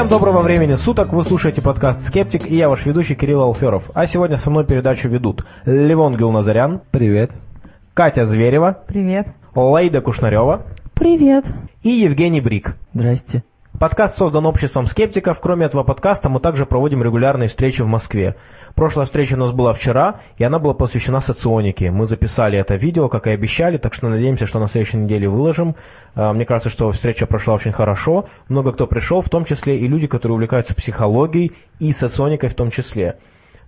Всем доброго времени суток, вы слушаете подкаст «Скептик» и я ваш ведущий Кирилл Алферов. А сегодня со мной передачу ведут Левон Гилназарян. Привет. Катя Зверева. Привет. Лейда Кушнарева. Привет. И Евгений Брик. Здрасте. Подкаст создан обществом скептиков. Кроме этого подкаста мы также проводим регулярные встречи в Москве. Прошлая встреча у нас была вчера, и она была посвящена соционике. Мы записали это видео, как и обещали, так что надеемся, что на следующей неделе выложим. А, мне кажется, что встреча прошла очень хорошо. Много кто пришел, в том числе и люди, которые увлекаются психологией и соционикой в том числе.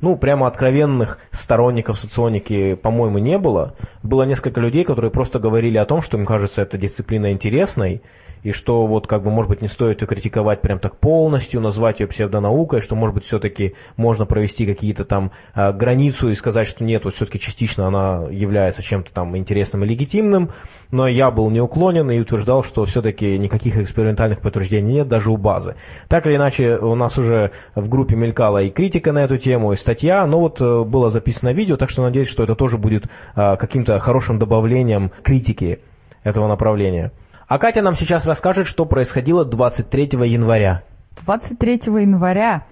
Ну, прямо откровенных сторонников соционики, по-моему, не было. Было несколько людей, которые просто говорили о том, что им кажется эта дисциплина интересной, и что вот как бы может быть не стоит ее критиковать прям так полностью, назвать ее псевдонаукой, что может быть все-таки можно провести какие-то там э, границу и сказать, что нет, вот все-таки частично она является чем-то там интересным и легитимным, но я был неуклонен и утверждал, что все-таки никаких экспериментальных подтверждений нет даже у базы. Так или иначе, у нас уже в группе мелькала и критика на эту тему, и статья, но вот э, было записано видео, так что надеюсь, что это тоже будет э, каким-то хорошим добавлением критики этого направления. А Катя нам сейчас расскажет, что происходило 23 января. 23 января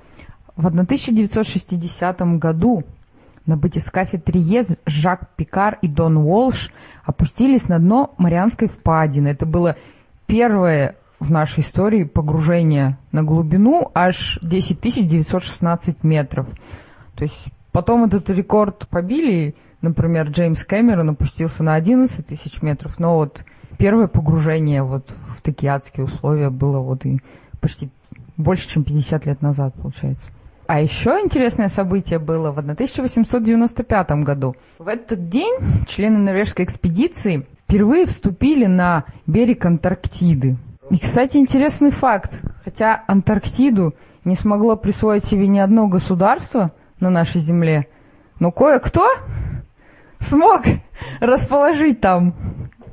в 1960 году на батискафе Триез Жак Пикар и Дон Уолш опустились на дно Марианской впадины. Это было первое в нашей истории погружение на глубину аж 10 916 метров. То есть потом этот рекорд побили, например, Джеймс Кэмерон опустился на 11 тысяч метров, но вот первое погружение вот в такие адские условия было вот и почти больше, чем 50 лет назад, получается. А еще интересное событие было в 1895 году. В этот день члены норвежской экспедиции впервые вступили на берег Антарктиды. И, кстати, интересный факт. Хотя Антарктиду не смогло присвоить себе ни одно государство на нашей Земле, но кое-кто смог расположить там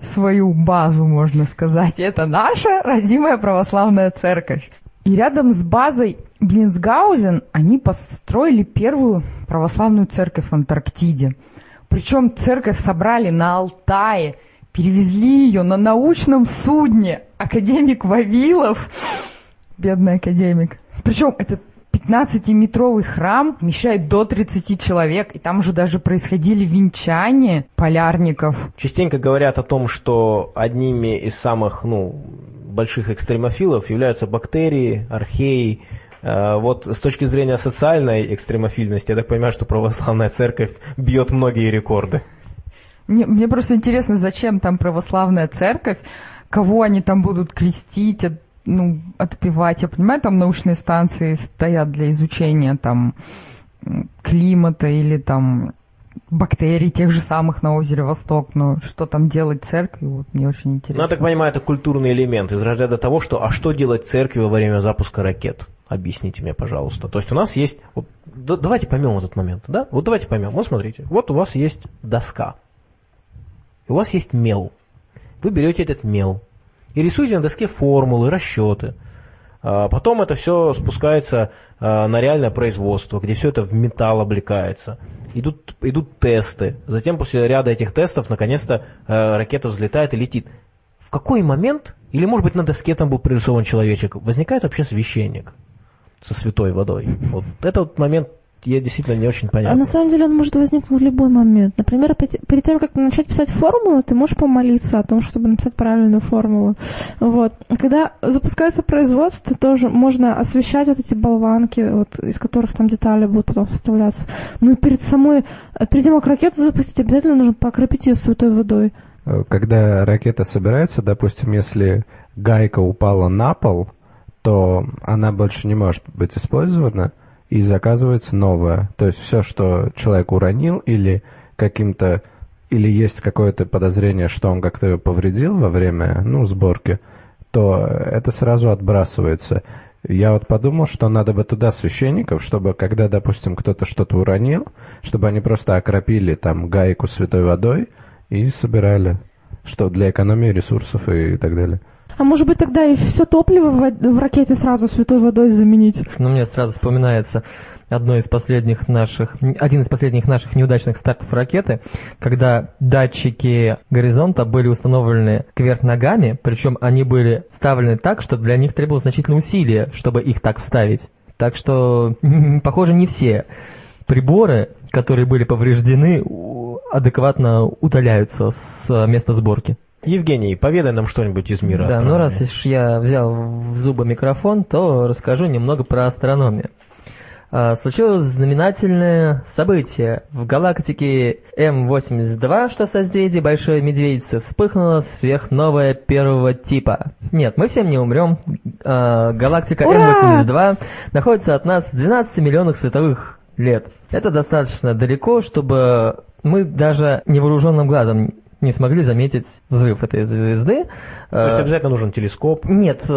свою базу, можно сказать. Это наша родимая православная церковь. И рядом с базой Блинсгаузен они построили первую православную церковь в Антарктиде. Причем церковь собрали на Алтае, перевезли ее на научном судне. Академик Вавилов, бедный академик. Причем этот 15-метровый храм вмещает до 30 человек, и там уже даже происходили венчания полярников. Частенько говорят о том, что одними из самых ну, больших экстремофилов являются бактерии, археи. Э, вот с точки зрения социальной экстремофильности, я так понимаю, что православная церковь бьет многие рекорды. Мне, мне просто интересно, зачем там православная церковь, кого они там будут крестить, ну, отпевать. Я понимаю, там научные станции стоят для изучения там климата или там бактерий тех же самых на озере Восток, но что там делать церкви, вот мне очень интересно. Ну, я так понимаю, это культурный элемент из разряда того, что а что делать церкви во время запуска ракет? Объясните мне, пожалуйста. То есть у нас есть, вот, да, давайте поймем этот момент, да? Вот давайте поймем. Вот смотрите, вот у вас есть доска, у вас есть мел. Вы берете этот мел, и рисуете на доске формулы, расчеты. А потом это все спускается а, на реальное производство, где все это в металл облекается. Идут, идут тесты. Затем после ряда этих тестов, наконец-то, а, ракета взлетает и летит. В какой момент, или может быть на доске там был прорисован человечек, возникает вообще священник со святой водой? Вот это вот момент я действительно не очень понятно. А на самом деле он может возникнуть в любой момент. Например, перед тем, как начать писать формулу, ты можешь помолиться о том, чтобы написать правильную формулу. Вот. Когда запускается производство, тоже можно освещать вот эти болванки, вот, из которых там детали будут потом составляться. Ну и перед самой, перед тем, как ракету запустить, обязательно нужно покропить ее святой водой. Когда ракета собирается, допустим, если гайка упала на пол, то она больше не может быть использована, и заказывается новое. То есть все, что человек уронил или каким-то или есть какое-то подозрение, что он как-то повредил во время ну, сборки, то это сразу отбрасывается. Я вот подумал, что надо бы туда священников, чтобы когда, допустим, кто-то что-то уронил, чтобы они просто окропили там гайку святой водой и собирали, что для экономии ресурсов и так далее. А может быть тогда и все топливо в, в ракете сразу святой водой заменить? Но мне сразу вспоминается одно из последних наших, один из последних наших неудачных стартов ракеты, когда датчики горизонта были установлены кверх ногами, причем они были вставлены так, что для них требовалось значительное усилие, чтобы их так вставить. Так что, похоже, не все приборы, которые были повреждены, адекватно удаляются с места сборки. Евгений, поведай нам что-нибудь из мира Да, ну астрономии. раз уж я взял в зубы микрофон, то расскажу немного про астрономию. А, Случилось знаменательное событие. В галактике М82, что созвездие Большой Медведицы, вспыхнула сверхновая первого типа. Нет, мы всем не умрем. А, Галактика Ура! М82 находится от нас в 12 миллионах световых лет. Это достаточно далеко, чтобы мы даже невооруженным глазом не смогли заметить взрыв этой звезды. То есть Э, обязательно нужен телескоп. нет, э,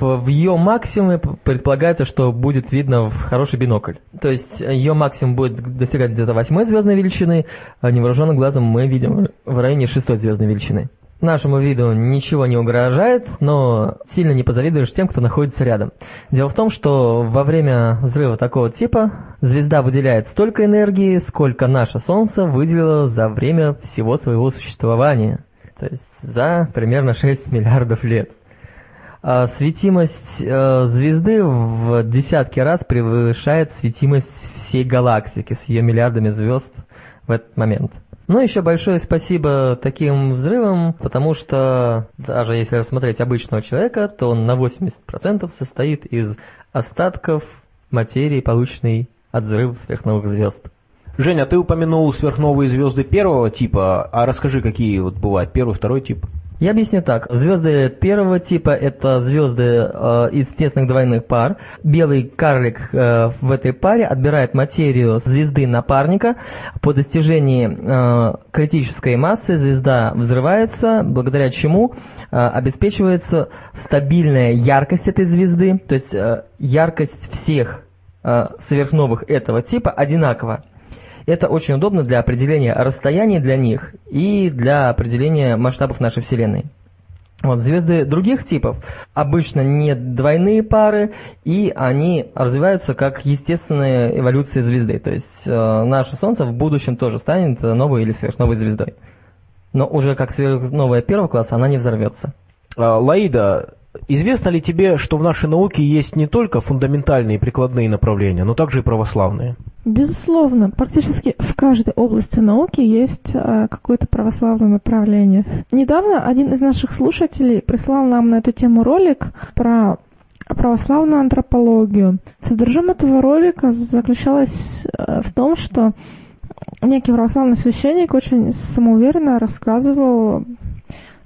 в, ее максимуме предполагается, что будет видно в хороший бинокль. То есть ее максимум будет достигать где-то восьмой звездной величины, а невооруженным глазом мы видим в районе шестой звездной величины. Нашему виду ничего не угрожает, но сильно не позавидуешь тем, кто находится рядом. Дело в том, что во время взрыва такого типа звезда выделяет столько энергии, сколько наше Солнце выделило за время всего своего существования. То есть за примерно 6 миллиардов лет. А Светимость э, звезды в десятки раз превышает светимость всей галактики с ее миллиардами звезд в этот момент. Ну, еще большое спасибо таким взрывам, потому что даже если рассмотреть обычного человека, то он на 80% состоит из остатков материи, полученной от взрывов сверхновых звезд. Женя, ты упомянул сверхновые звезды первого типа, а расскажи, какие вот бывают первый, второй тип. Я объясню так. Звезды первого типа это звезды э, из тесных двойных пар. Белый карлик э, в этой паре отбирает материю звезды напарника. По достижении э, критической массы звезда взрывается, благодаря чему э, обеспечивается стабильная яркость этой звезды. То есть э, яркость всех э, сверхновых этого типа одинакова. Это очень удобно для определения расстояний для них и для определения масштабов нашей Вселенной. Вот, звезды других типов обычно не двойные пары, и они развиваются как естественная эволюция звезды. То есть э, наше Солнце в будущем тоже станет новой или сверхновой звездой. Но уже как сверхновая первого класса она не взорвется. А, Лаида, известно ли тебе, что в нашей науке есть не только фундаментальные и прикладные направления, но также и православные? Безусловно, практически в каждой области науки есть э, какое-то православное направление. Недавно один из наших слушателей прислал нам на эту тему ролик про православную антропологию. Содержимое этого ролика заключалось э, в том, что некий православный священник очень самоуверенно рассказывал,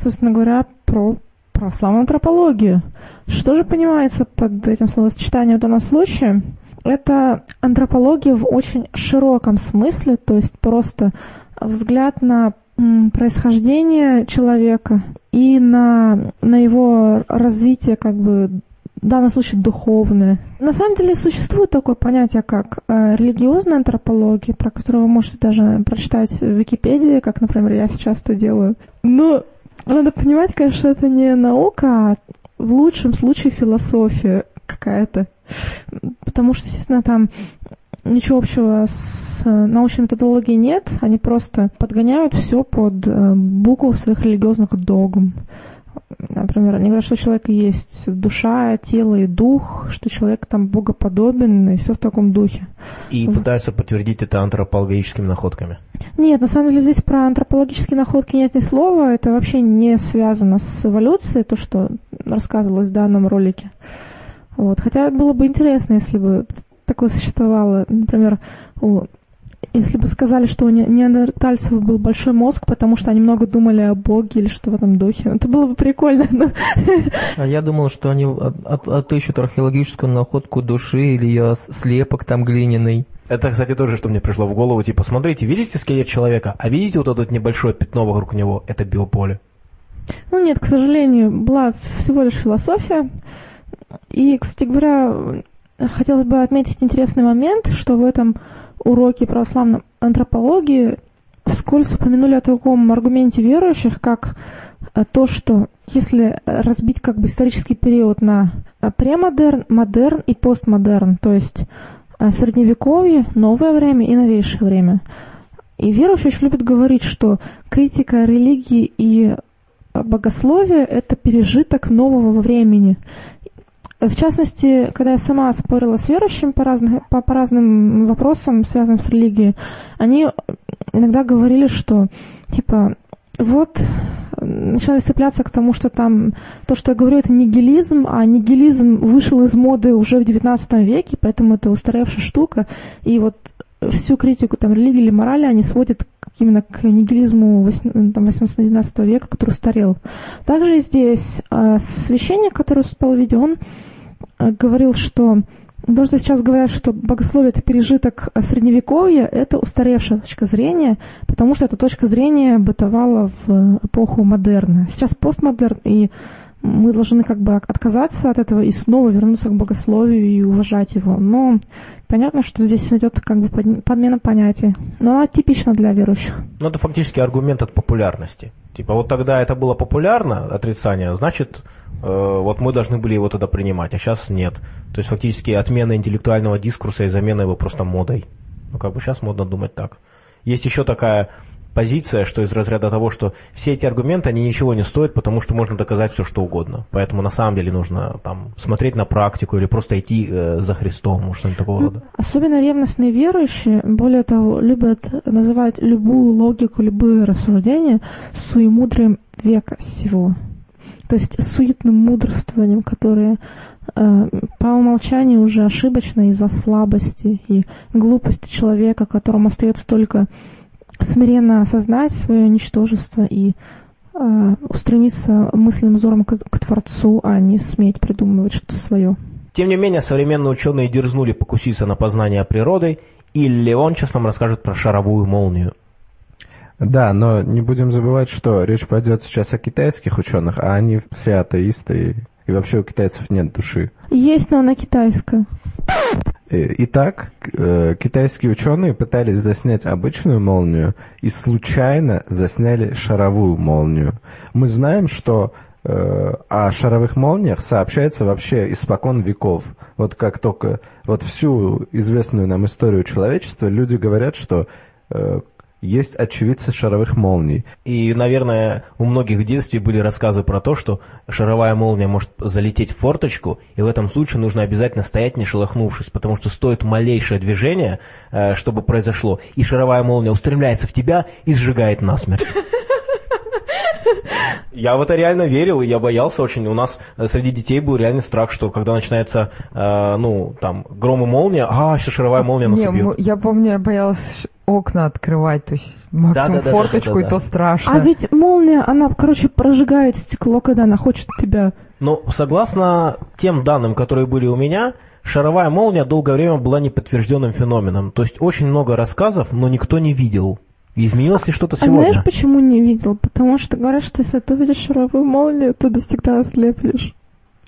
собственно говоря, про православную антропологию. Что же понимается под этим словосочетанием в данном случае? Это антропология в очень широком смысле, то есть просто взгляд на происхождение человека и на, на его развитие, как бы, в данном случае духовное. На самом деле существует такое понятие, как э, религиозная антропология, про которую вы можете даже прочитать в Википедии, как, например, я сейчас это делаю. Но надо понимать, конечно, что это не наука, а в лучшем случае философия какая-то. Потому что, естественно, там ничего общего с э, научной методологией нет. Они просто подгоняют все под э, букву своих религиозных догм. Например, они говорят, что у человека есть душа, тело и дух, что человек там богоподобен и все в таком духе. И пытаются подтвердить это антропологическими находками. Нет, на самом деле здесь про антропологические находки нет ни слова. Это вообще не связано с эволюцией, то, что рассказывалось в данном ролике. Вот. Хотя было бы интересно, если бы такое существовало. Например, у- если бы сказали, что у не- неандертальцев был большой мозг, потому что они много думали о Боге или что в этом духе. Это было бы прикольно. но- А я думал, что они от- от- отыщут археологическую находку души или ее слепок там глиняный. Это, кстати, тоже, что мне пришло в голову. Типа, смотрите, видите скелет человека, а видите вот это небольшое пятно вокруг него? Это биополе. Ну нет, к сожалению, была всего лишь философия. И, кстати говоря, хотелось бы отметить интересный момент, что в этом уроке православной антропологии вскользь упомянули о таком аргументе верующих, как э, то, что если разбить как бы исторический период на э, премодерн, модерн и постмодерн, то есть э, средневековье, новое время и новейшее время. И верующие очень любят говорить, что критика религии и богословия – это пережиток нового времени. В частности, когда я сама спорила с верующими по, разных, по, по разным вопросам, связанным с религией, они иногда говорили, что, типа, вот, начинали цепляться к тому, что там, то, что я говорю, это нигилизм, а нигилизм вышел из моды уже в XIX веке, поэтому это устаревшая штука, и вот всю критику там, религии или морали они сводят именно к нигилизму 18-19 века, который устарел. Также здесь э, священник, который выступал в он говорил, что то, сейчас говорят, что богословие это пережиток средневековья, это устаревшая точка зрения, потому что эта точка зрения бытовала в эпоху модерна. Сейчас постмодерн, и мы должны как бы отказаться от этого и снова вернуться к богословию и уважать его. Но понятно, что здесь идет как бы подмена понятий. Но она типична для верующих. Ну, это фактически аргумент от популярности. Типа, вот тогда это было популярно, отрицание, значит, э, вот мы должны были его тогда принимать, а сейчас нет. То есть, фактически, отмена интеллектуального дискурса и замена его просто модой. Ну, как бы сейчас модно думать так. Есть еще такая позиция, что из разряда того, что все эти аргументы, они ничего не стоят, потому что можно доказать все, что угодно. Поэтому на самом деле нужно там смотреть на практику или просто идти э, за Христом, что-нибудь такого рода. Особенно ревностные верующие, более того, любят называть любую логику, любые рассуждения суемудрием века сего. То есть суетным мудрствованием, которое э, по умолчанию уже ошибочно из-за слабости и глупости человека, которому остается только смиренно осознать свое ничтожество и э, устремиться мысленным взором к, к Творцу, а не сметь придумывать что-то свое. Тем не менее, современные ученые дерзнули покуситься на познание природы, и Леон сейчас нам расскажет про шаровую молнию. Да, но не будем забывать, что речь пойдет сейчас о китайских ученых, а они все атеисты, и вообще у китайцев нет души. Есть, но она китайская. Э, итак, э, китайские ученые пытались заснять обычную молнию и случайно засняли шаровую молнию. Мы знаем, что э, о шаровых молниях сообщается вообще испокон веков. Вот как только вот всю известную нам историю человечества люди говорят, что есть очевидцы шаровых молний. И, наверное, у многих в детстве были рассказы про то, что шаровая молния может залететь в форточку, и в этом случае нужно обязательно стоять, не шелохнувшись, потому что стоит малейшее движение, э, чтобы произошло, и шаровая молния устремляется в тебя и сжигает насмерть. Я в это реально верил, и я боялся очень. У нас э, среди детей был реальный страх, что когда начинается, э, ну, там, гром и молния, а, сейчас шаровая молния нас Не, я помню, я боялась окна открывать, то есть максимум да, да, форточку, да, да, да, и то страшно. А ведь молния, она, короче, прожигает стекло, когда она хочет тебя... Ну, согласно тем данным, которые были у меня, шаровая молния долгое время была неподтвержденным феноменом. То есть очень много рассказов, но никто не видел. Изменилось ли что-то а сегодня? знаешь, почему не видел? Потому что говорят, что если ты увидишь шаровую молнию, то ты всегда ослепнешь.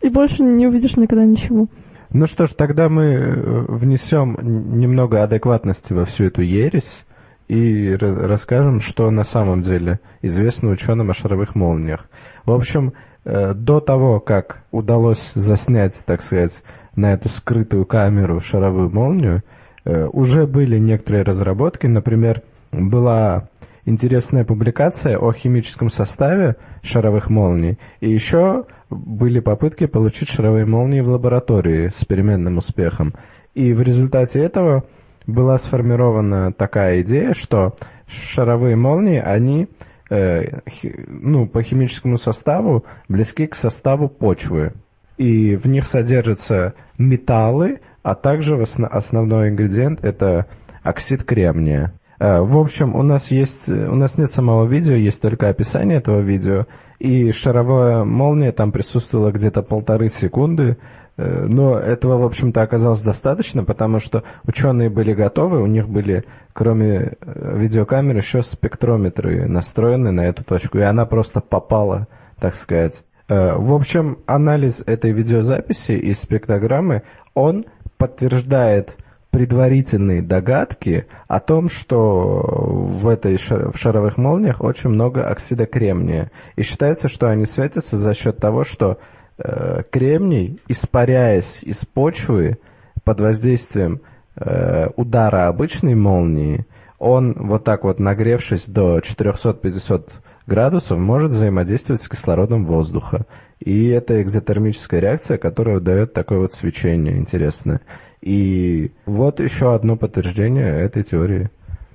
И больше не увидишь никогда ничего. Ну что ж, тогда мы э, внесем немного адекватности во всю эту ересь и расскажем, что на самом деле известно ученым о шаровых молниях. В общем, э, до того, как удалось заснять, так сказать, на эту скрытую камеру шаровую молнию, э, уже были некоторые разработки, например, была интересная публикация о химическом составе шаровых молний, и еще были попытки получить шаровые молнии в лаборатории с переменным успехом. И в результате этого была сформирована такая идея, что шаровые молнии, они э, ну, по химическому составу близки к составу почвы. И в них содержатся металлы, а также основной ингредиент это оксид кремния. Э, в общем, у нас есть, у нас нет самого видео, есть только описание этого видео, и шаровая молния там присутствовала где-то полторы секунды, э, но этого, в общем-то, оказалось достаточно, потому что ученые были готовы, у них были, кроме э, видеокамер, еще спектрометры настроены на эту точку, и она просто попала, так сказать. В общем, анализ этой видеозаписи и спектрограммы, он подтверждает предварительные догадки о том, что в этой в шаровых молниях очень много оксида кремния. И считается, что они светятся за счет того, что э, кремний, испаряясь из почвы под воздействием э, удара обычной молнии, он вот так вот нагревшись до 450 градусов может взаимодействовать с кислородом воздуха. И это экзотермическая реакция, которая дает такое вот свечение интересное. И вот еще одно подтверждение этой теории.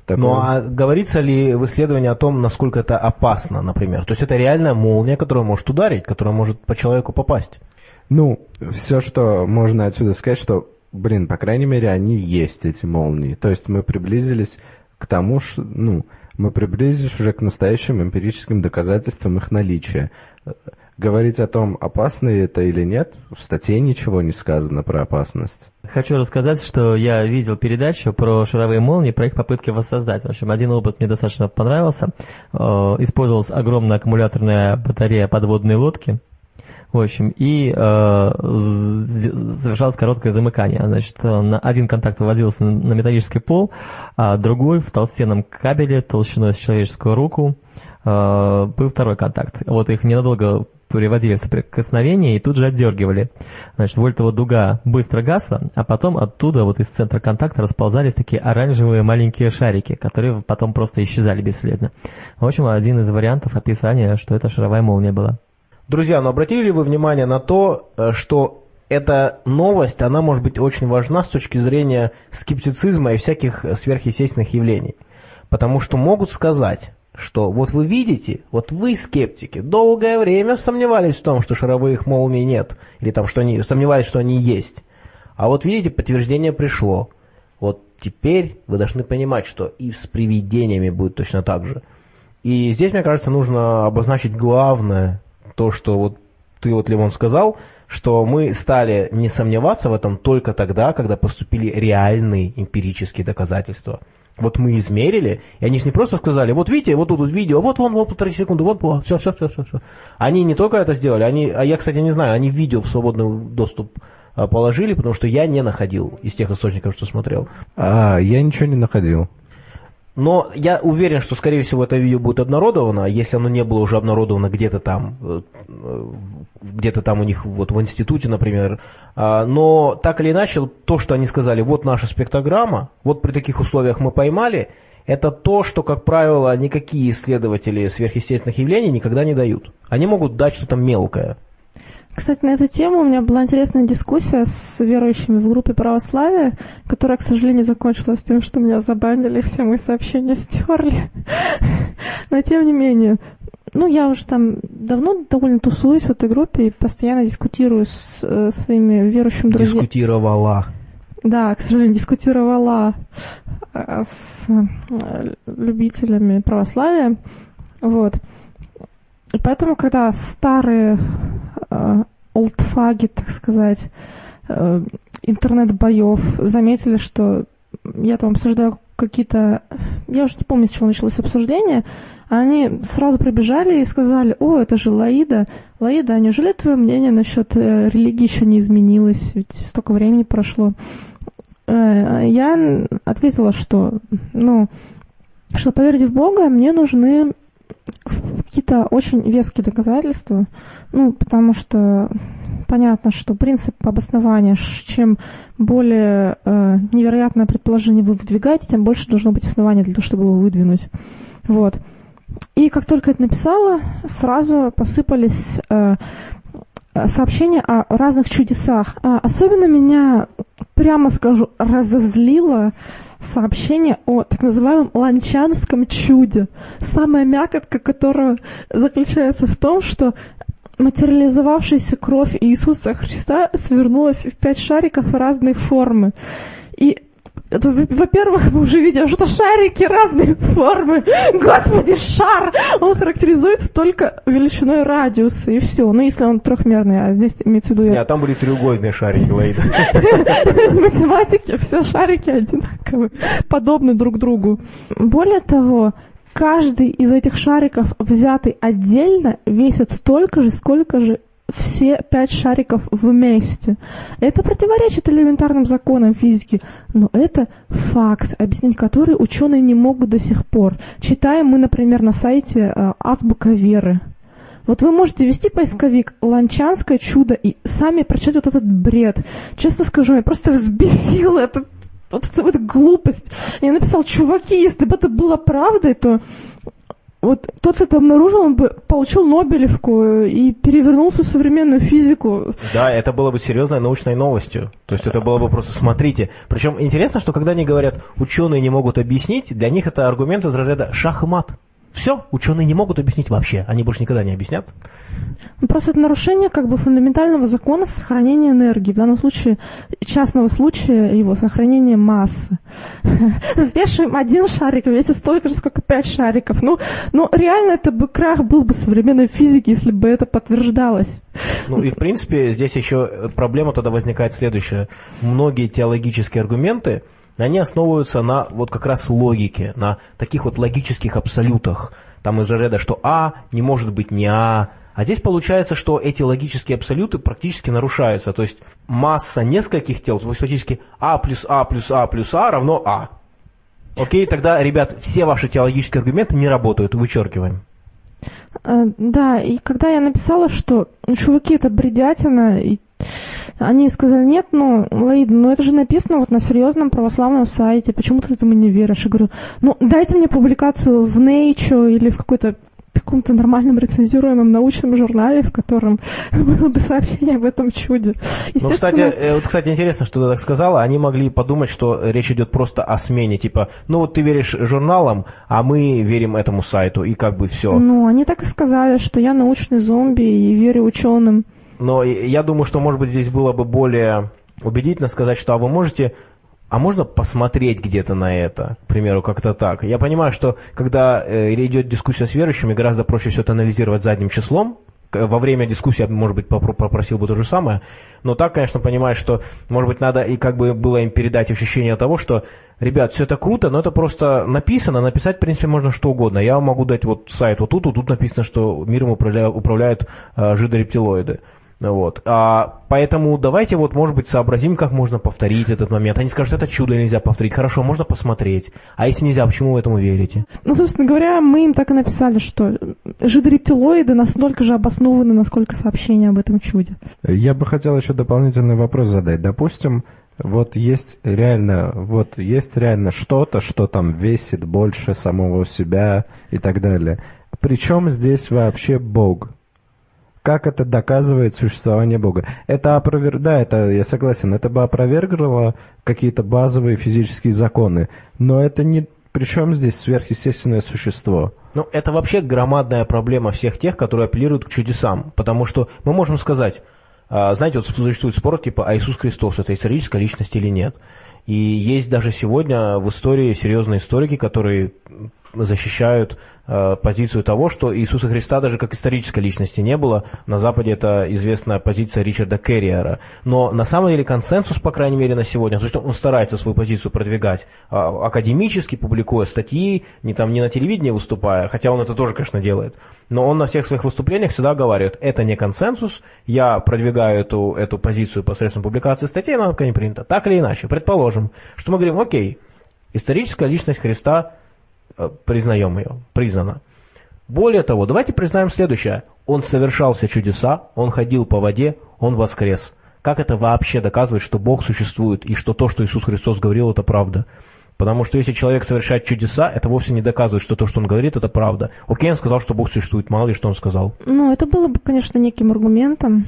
Такое- Ну а говорится ли в исследовании о том, насколько это опасно, например? То есть это реальная молния, которая может ударить, которая может по человеку попасть. Ну, все, что можно отсюда сказать, что, блин, по крайней мере, они есть, эти молнии. То есть мы приблизились к тому, что, ну, мы приблизились уже к настоящим эмпирическим доказательствам их наличия. Говорить о том, опасно это или нет, в статье ничего не сказано про опасность. Хочу рассказать, что я видел передачу про шаровые молнии, про их попытки воссоздать. В общем, один опыт мне достаточно понравился. Э, Использовалась огромная аккумуляторная батарея подводной лодки. В общем, и э, совершалось короткое замыкание. Значит, э, на один контакт выводился на на металлический пол, а другой в толстенном кабеле толщиной с человеческую руку э, был второй контакт. Вот их ненадолго приводили в соприкосновение и тут же отдергивали. Значит, вольтова дуга быстро гасла, а потом оттуда, вот из центра контакта, расползались такие оранжевые маленькие шарики, которые потом просто исчезали бесследно. В общем, один из вариантов описания, что это шаровая молния была. Друзья, но обратили ли вы внимание на то, э, что эта новость, она может быть очень важна с точки зрения скептицизма и всяких сверхъестественных явлений? Потому что могут сказать, что вот вы видите, вот вы скептики, долгое время сомневались в том, что шаровых молний нет, или там, что они сомневались, что они есть. А вот видите, подтверждение пришло. Вот теперь вы должны понимать, что и с привидениями будет точно так же. И здесь, мне кажется, нужно обозначить главное, то, что вот ты вот, Левон, сказал, что мы стали не сомневаться в этом только тогда, когда поступили реальные эмпирические доказательства. Вот мы измерили, и они же не просто сказали, вот видите, вот тут вот видео, вот вон, вот полторы секунды, вот, вот, все, все, все, все, все. Они не только это сделали, они, а я, кстати, не знаю, они видео в свободный доступ а, положили, потому что я не находил из тех источников, что смотрел. А, я ничего не находил. Но я уверен, что, скорее всего, это видео будет обнародовано, если оно не было уже обнародовано где-то там, э, где-то там у них вот в институте, например. А, Но так или иначе, то, что они сказали, вот наша спектрограмма, вот при таких условиях мы поймали, это то, что, как правило, никакие исследователи сверхъестественных явлений никогда не дают. Они могут дать что-то мелкое. Кстати, на эту тему у меня была интересная дискуссия с верующими в группе православия, которая, к сожалению, закончилась тем, что меня забанили, все мои сообщения стерли. Но тем не менее, ну, я уже там давно довольно тусуюсь в этой группе и постоянно дискутирую с э, своими верующими друзьями. Дискутировала. Да, к сожалению, дискутировала э, с э, любителями православия. Вот. И поэтому, когда старые э, так сказать, э, интернет-боев заметили, что я там обсуждаю какие-то... Я уже не помню, с чего началось обсуждение. Они сразу прибежали и сказали, о, это же Лаида. Лаида, а неужели твое мнение насчет э, религии еще не изменилось? Ведь столько времени прошло. Э, я ответила, что, ну, что поверить в Бога мне нужны какие-то очень веские доказательства, ну, потому что понятно, что принцип обоснования, чем более э, невероятное предположение вы выдвигаете, тем больше должно быть основания для того, чтобы его выдвинуть. Вот. И как только это написала, сразу посыпались э, сообщения о разных чудесах. А особенно меня, прямо скажу, разозлило сообщение о так называемом ланчанском чуде, самая мякотка которого заключается в том, что материализовавшаяся кровь Иисуса Христа свернулась в пять шариков разной формы. И это, во- во-первых, мы уже видим, что шарики разной формы. Господи, шар! Он характеризуется только величиной радиуса, и все. Ну, если он трехмерный, а здесь имеется в виду... Нет, а там были треугольные шарики, Лаида. В математике все шарики одинаковые, подобны друг другу. Более того, каждый из этих шариков, взятый отдельно, весит столько же, сколько же все пять шариков вместе. Это противоречит элементарным законам физики, но это факт, объяснить который ученые не могут до сих пор. Читаем мы, например, на сайте э, Азбука Веры. Вот вы можете ввести поисковик «Ланчанское чудо» и сами прочитать вот этот бред. Честно скажу, я просто взбесила это, вот эта вот глупость. Я написал, чуваки, если бы это было правдой, то вот тот, кто это обнаружил, он бы получил Нобелевку э, и перевернул всю современную физику. Да, это было бы серьезной научной новостью. То есть это было бы просто смотрите. Причем интересно, что когда они говорят, ученые не могут объяснить, для них это аргумент из разряда шах и мат. Все, ученые не могут объяснить вообще, они больше никогда не объяснят. Ну, просто это нарушение как бы фундаментального закона сохранения энергии, в данном случае частного случая его сохранения массы. Взвешиваем один шарик, весит столько же, сколько пять шариков. Ну, ну реально это бы крах был бы современной физики, если бы это подтверждалось. Ну и в принципе здесь еще проблема тогда возникает следующая. Многие теологические аргументы, они основываются на вот как раз логике, на таких вот логических абсолютах. Там из ряда, что А не может быть не А. А здесь получается, что эти логические абсолюты практически нарушаются. То есть масса нескольких тел, то есть фактически А плюс А плюс А плюс А равно А. Окей, тогда, ребят, все ваши теологические аргументы не работают, вычеркиваем. Э, да, и когда я написала, что чуваки, это бредятина, и они сказали, нет, ну, Лаида, ну это же написано вот на серьезном православном сайте, почему ты этому не веришь? Я говорю, ну дайте мне публикацию в Nature или в какой-то каком-то нормальном рецензируемом научном журнале, в котором было бы сообщение об этом чуде. Ну, кстати, э, вот, кстати, интересно, что ты так сказала. Они могли подумать, что речь идет просто о смене. Типа, ну вот ты веришь журналам, а мы верим этому сайту, и как бы все. Ну, они так и сказали, что я научный зомби и верю ученым. Но я думаю, что, может быть, здесь было бы более убедительно сказать, что а вы можете а можно посмотреть где-то на это, к примеру, как-то так. Я понимаю, что когда э, идет дискуссия с верующими, гораздо проще все это анализировать задним числом. Во время дискуссии я, может быть, попросил бы то же самое. Но так, конечно, понимаешь, что, может быть, надо и как бы было им передать ощущение того, что, ребят, все это круто, но это просто написано, написать, в принципе, можно что угодно. Я могу дать вот сайт вот тут, вот тут написано, что миром управляют, управляют э, жидорептилоиды. Вот. А, поэтому давайте вот, может быть, сообразим, как можно повторить этот момент. Они скажут, это чудо нельзя повторить. Хорошо, можно посмотреть. А если нельзя, почему вы этому верите? Ну, собственно говоря, мы им так и написали, что жидорептилоиды настолько же обоснованы, насколько сообщения об этом чуде. Я бы хотел еще дополнительный вопрос задать. Допустим, вот есть реально, вот есть реально что-то, что там весит больше самого себя и так далее. Причем здесь вообще Бог? Как это доказывает существование Бога. Это опровер... Да, это, я согласен, это бы опровергло какие-то базовые физические законы, но это не... Причем здесь сверхъестественное существо? Ну, это вообще громадная проблема всех тех, которые апеллируют к чудесам, потому что мы можем сказать, а, знаете, вот существует спор, типа, а Иисус Христос это историческая личность или нет? И есть даже сегодня в истории серьезные историки, которые защищают Э, позицию того, что Иисуса Христа даже как исторической личности не было. На Западе это известная позиция Ричарда Керриера. Но на самом деле консенсус, по крайней мере, на сегодня, то есть он старается свою позицию продвигать а, академически, публикуя статьи, не, там, не на телевидении выступая, хотя он это тоже, конечно, делает. Но он на всех своих выступлениях всегда говорит, это не консенсус, я продвигаю эту, эту позицию посредством публикации статей, она пока не принята. Так или иначе, предположим, что мы говорим, окей, историческая личность Христа – признаем ее, признана. Более того, давайте признаем следующее. Он совершал все чудеса, он ходил по воде, он воскрес. Как это вообще доказывает, что Бог существует и что то, что Иисус Христос говорил, это правда? Потому что если человек совершает чудеса, это вовсе не доказывает, что то, что он говорит, это правда. Окей, он сказал, что Бог существует, мало ли что он сказал. Ну, это было бы, конечно, неким аргументом.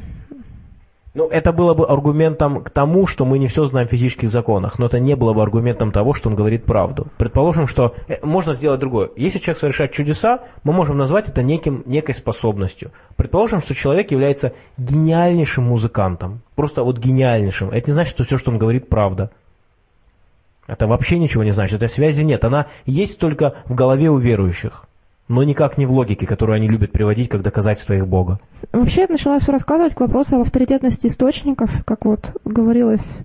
Ну, это было бы аргументом к тому, что мы не все знаем в физических законах, но это не было бы аргументом того, что он говорит правду. Предположим, что э, можно сделать другое. Если человек совершает чудеса, мы можем назвать это неким, некой способностью. Предположим, что человек является гениальнейшим музыкантом. Просто вот гениальнейшим. Это не значит, что все, что он говорит, правда. Это вообще ничего не значит. Этой связи нет. Она есть только в голове у верующих но никак не в логике, которую они любят приводить как доказательство их Бога. Вообще я начала все рассказывать к вопросу об авторитетности источников, как вот говорилось,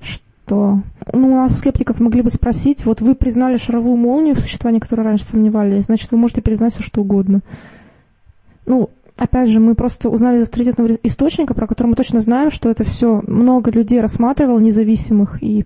что ну, у нас у скептиков могли бы спросить, вот вы признали шаровую молнию в существовании, которой раньше сомневались, значит, вы можете признать все, что угодно. Ну, опять же, мы просто узнали из авторитетного источника, про который мы точно знаем, что это все много людей рассматривало, независимых, и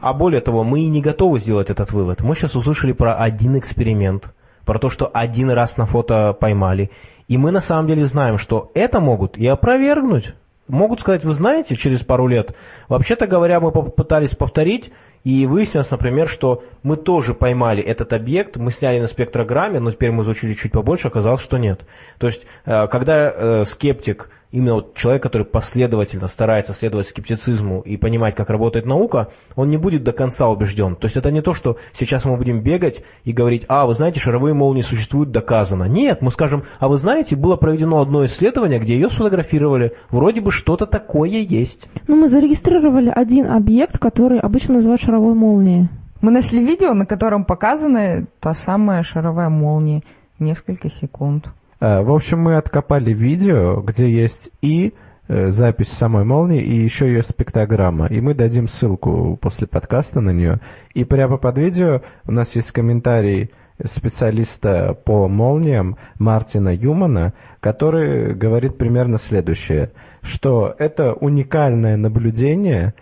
А более того, мы и не готовы сделать этот вывод. Мы сейчас услышали про один эксперимент, про то, что один раз на фото поймали. И мы на самом деле знаем, что это могут и опровергнуть. Могут сказать, вы знаете, через пару лет. Вообще-то говоря, мы попытались повторить, и выяснилось, например, что мы тоже поймали этот объект, мы сняли на спектрограмме, но теперь мы изучили чуть побольше, оказалось, что нет. То есть, э, когда э, скептик именно вот человек, который последовательно старается следовать скептицизму и понимать, как работает наука, он не будет до конца убежден. То есть это не то, что сейчас мы будем бегать и говорить, а, вы знаете, шаровые молнии существуют, доказано. Нет, мы скажем, а вы знаете, было проведено одно исследование, где ее сфотографировали, вроде бы что-то такое есть. Ну, мы зарегистрировали один объект, который обычно называют шаровой молнией. Мы нашли видео, на котором показана та самая шаровая молния. Несколько секунд. Э, В общем, мы откопали видео, где есть и э, запись самой молнии, и еще ее спектрограмма. И мы дадим ссылку после подкаста на нее. И прямо под видео у нас есть комментарий специалиста по молниям Мартина Юмана, который говорит примерно следующее, что это уникальное наблюдение,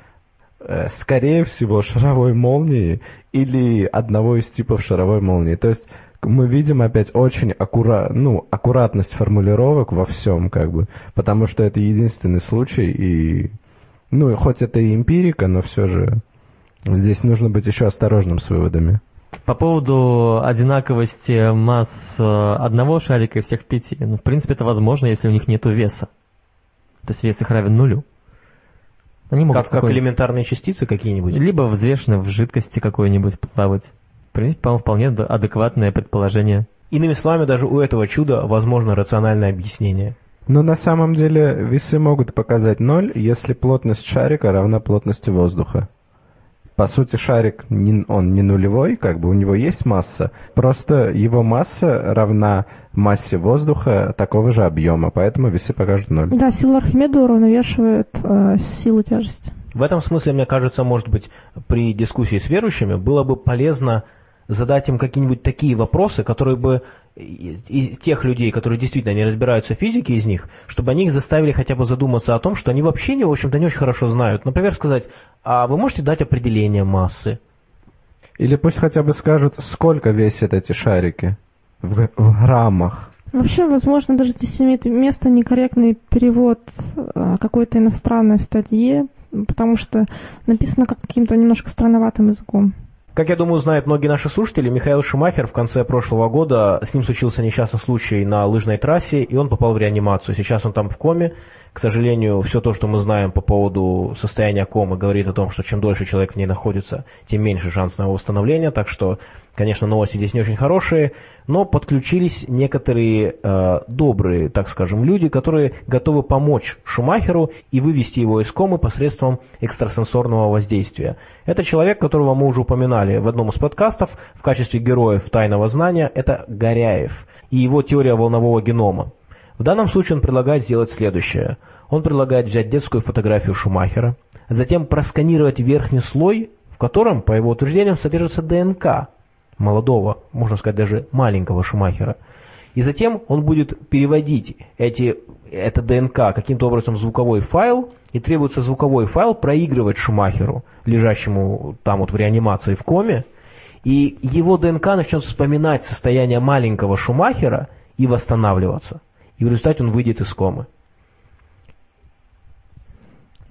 э, скорее всего, шаровой молнии или одного из типов шаровой молнии. То есть мы видим опять очень аккура... ну, аккуратность формулировок во всем, как бы, потому что это единственный случай, и, ну, хоть это и эмпирика, но все же здесь нужно быть еще осторожным с выводами. По поводу одинаковости масс э, одного шарика и всех пяти. Ну, в принципе, это возможно, если у них нет веса. То есть вес их равен нулю. Они могут Как, как элементарные частицы какие-нибудь. Либо взвешены в жидкости какой-нибудь плавать. Принципе, по-моему, вполне ад- адекватное предположение. Иными словами, даже у этого чуда возможно рациональное объяснение. Но на самом деле весы могут показать ноль, если плотность шарика равна плотности воздуха. По сути, шарик, не- он не нулевой, как бы у него есть масса, просто его масса равна массе воздуха такого же объема, поэтому весы покажут ноль. Да, сила Архимеда уравновешивает э, силу тяжести. В этом смысле, мне кажется, может быть, при дискуссии с верующими было бы полезно задать им какие-нибудь такие вопросы, которые бы и- тех людей, которые действительно не разбираются в физике из них, чтобы они их заставили хотя бы задуматься о том, что они вообще, не, в общем-то, не очень хорошо знают. Например, сказать, а вы можете дать определение массы? Или пусть хотя бы скажут, сколько весят эти шарики в, в граммах. Вообще, возможно, даже здесь имеет место некорректный перевод э, какой-то иностранной статьи, потому что написано как каким-то немножко странноватым языком. Как я думаю, знают многие наши слушатели, Михаил Шумахер в конце прошлого года, с ним случился несчастный случай на лыжной трассе, и он попал в реанимацию. Сейчас он там в коме. К сожалению, все то, что мы знаем по поводу состояния комы, говорит о том, что чем дольше человек в ней находится, тем меньше шанс на его восстановление. Так что, конечно, новости здесь не очень хорошие, но подключились некоторые э, добрые, так скажем, люди, которые готовы помочь Шумахеру и вывести его из комы посредством экстрасенсорного воздействия. Это человек, которого мы уже упоминали в одном из подкастов в качестве героев тайного знания, это Горяев и его теория волнового генома. В данном случае он предлагает сделать следующее. Он предлагает взять детскую фотографию Шумахера, затем просканировать верхний слой, в котором, по его утверждениям, содержится ДНК молодого, можно сказать даже маленького Шумахера. И затем он будет переводить эти, это ДНК каким-то образом в звуковой файл, и требуется звуковой файл проигрывать Шумахеру, лежащему там вот в реанимации в коме, и его ДНК начнет вспоминать состояние маленького Шумахера и восстанавливаться. И в результате он выйдет из комы.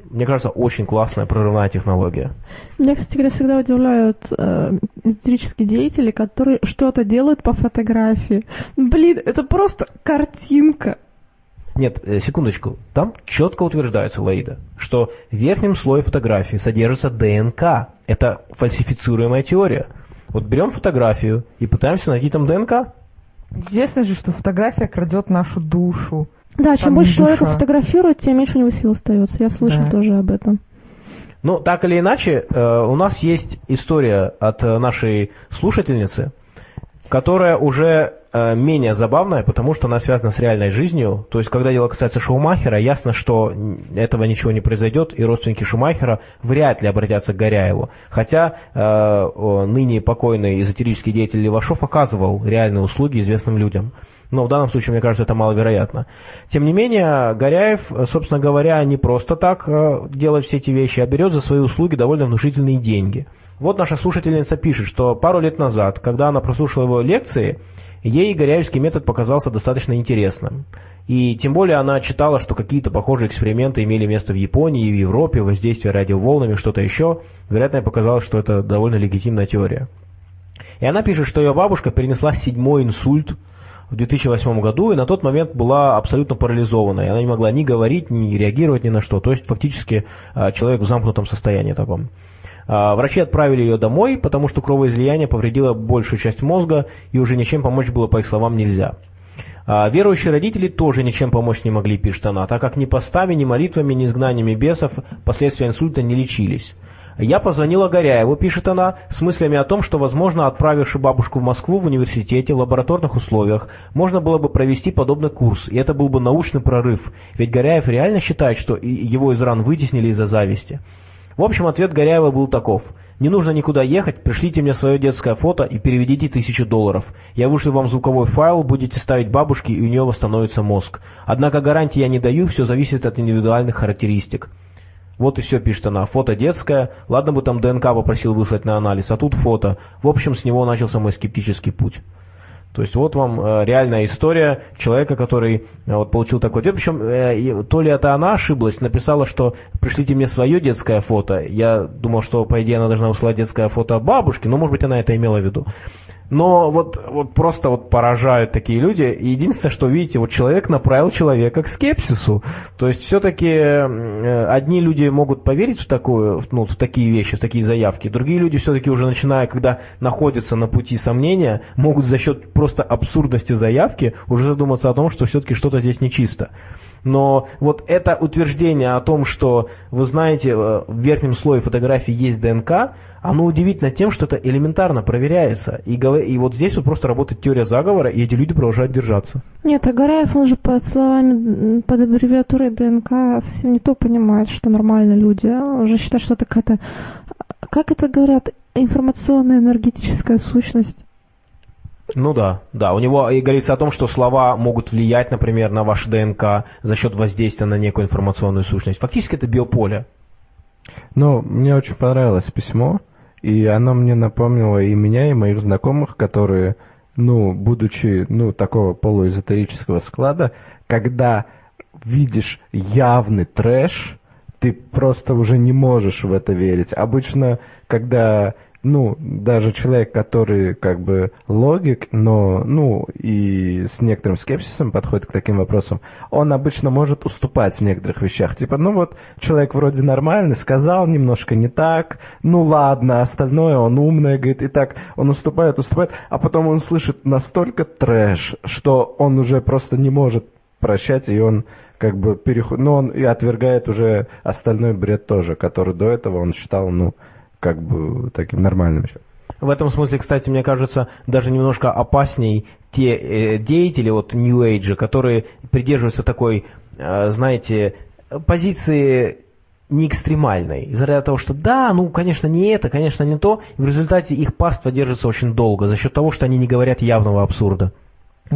Мне кажется, очень классная прорывная технология. Меня, кстати говоря, всегда удивляют э, эзотерические деятели, которые что-то делают по фотографии. Блин, это просто картинка. Нет, э, секундочку. Там четко утверждается, Лаида, что в верхнем слое фотографии содержится ДНК. Это фальсифицируемая теория. Вот берем фотографию и пытаемся найти там ДНК. Известно же, что фотография крадет нашу душу. Да, чем больше не человека душа. фотографирует, тем меньше у него сил остается. Я слышал Да. тоже об этом. Ну, так или иначе, э, у нас есть история от э, нашей слушательницы, которая уже э, менее забавная, потому что она связана с реальной жизнью. То есть, когда дело касается Шумахера, ясно, что этого ничего не произойдет, и родственники Шумахера вряд ли обратятся к Горяеву. Хотя э, ныне покойный эзотерический деятель Левашов оказывал реальные услуги известным людям. Но в данном случае, мне кажется, это маловероятно. Тем не менее, Горяев, собственно говоря, не просто так э, делает все эти вещи, а берет за свои услуги довольно внушительные деньги. Вот наша слушательница пишет, что пару лет назад, когда она прослушала его лекции, ей Горяевский метод показался достаточно интересным. И тем более она читала, что какие-то похожие эксперименты имели место в Японии и в Европе, воздействие радиоволнами, что-то еще. Вероятно, показалось, что это довольно легитимная теория. И она пишет, что ее бабушка перенесла седьмой инсульт в 2008 году, и на тот момент была абсолютно парализована. И она не могла ни говорить, ни реагировать ни на что. То есть фактически а, человек в замкнутом состоянии таком. А, врачи отправили ее домой, потому что кровоизлияние повредило большую часть мозга, и уже ничем помочь было, по их словам, нельзя. А, верующие родители тоже ничем помочь не могли, пишет она, так как ни постами, ни молитвами, ни изгнаниями бесов последствия инсульта не лечились. Я позвонила Горяеву, пишет она, с мыслями о том, что, возможно, отправивши бабушку в Москву в университете в лабораторных условиях, можно было бы провести подобный курс, и это был бы научный прорыв, ведь Горяев реально считает, что его из ран вытеснили из-за зависти. В общем, ответ Горяева был таков. Не нужно никуда ехать, пришлите мне свое детское фото и переведите тысячу долларов. Я вышлю вам звуковой файл, будете ставить бабушке, и у нее восстановится мозг. Однако гарантии я не даю, все зависит от индивидуальных характеристик. Вот и все, пишет она. Фото детское. Ладно бы там ДНК попросил выслать на анализ, а тут фото. В общем, с него начался мой скептический путь. То есть вот вам э, реальная история человека, который э, вот, получил такой ответ. Причем э, то ли это она ошиблась, написала, что пришлите мне свое детское фото. Я думал, что по идее она должна высылать детское фото бабушки, но может быть она это имела в виду. Но вот, вот просто вот поражают такие люди. И единственное, что видите, вот человек направил человека к скепсису. То есть все-таки э, одни люди могут поверить в, такую, ну, в такие вещи, в такие заявки. Другие люди все-таки уже начиная, когда находятся на пути сомнения, могут за счет просто абсурдности заявки уже задуматься о том, что все-таки что-то здесь нечисто. Но вот это утверждение о том, что, вы знаете, э, в верхнем слое фотографии есть ДНК, оно удивительно тем, что это элементарно проверяется. И, и вот здесь вот просто работает теория заговора, и эти люди продолжают держаться. Нет, Агараев, он же под словами, под аббревиатурой ДНК совсем не то понимает, что нормально люди. Он уже считает, что это какая-то, как это говорят, информационная энергетическая сущность. Ну да, да. У него и говорится о том, что слова могут влиять, например, на ваш ДНК за счет воздействия на некую информационную сущность. Фактически это биополе. Ну, мне очень понравилось письмо. И оно мне напомнило и меня, и моих знакомых, которые, ну, будучи, ну, такого полуэзотерического склада, когда видишь явный трэш, ты просто уже не можешь в это верить. Обычно, когда ну, даже человек, который как бы логик, но, ну, и с некоторым скепсисом подходит к таким вопросам, он обычно может уступать в некоторых вещах. Типа, ну вот, человек вроде нормальный, сказал немножко не так, ну ладно, остальное он умный, говорит, и так он уступает, уступает, а потом он слышит настолько трэш, что он уже просто не может прощать, и он как бы переходит, ну, он и отвергает уже остальной бред тоже, который до этого он считал, ну, как бы таким нормальным еще. В этом смысле, кстати, мне кажется, даже немножко опасней те э, деятели от New Age, которые придерживаются такой, э, знаете, позиции не экстремальной. Из-за того, что да, ну, конечно, не это, конечно, не то. И в результате их паства держится очень долго за счет того, что они не говорят явного абсурда.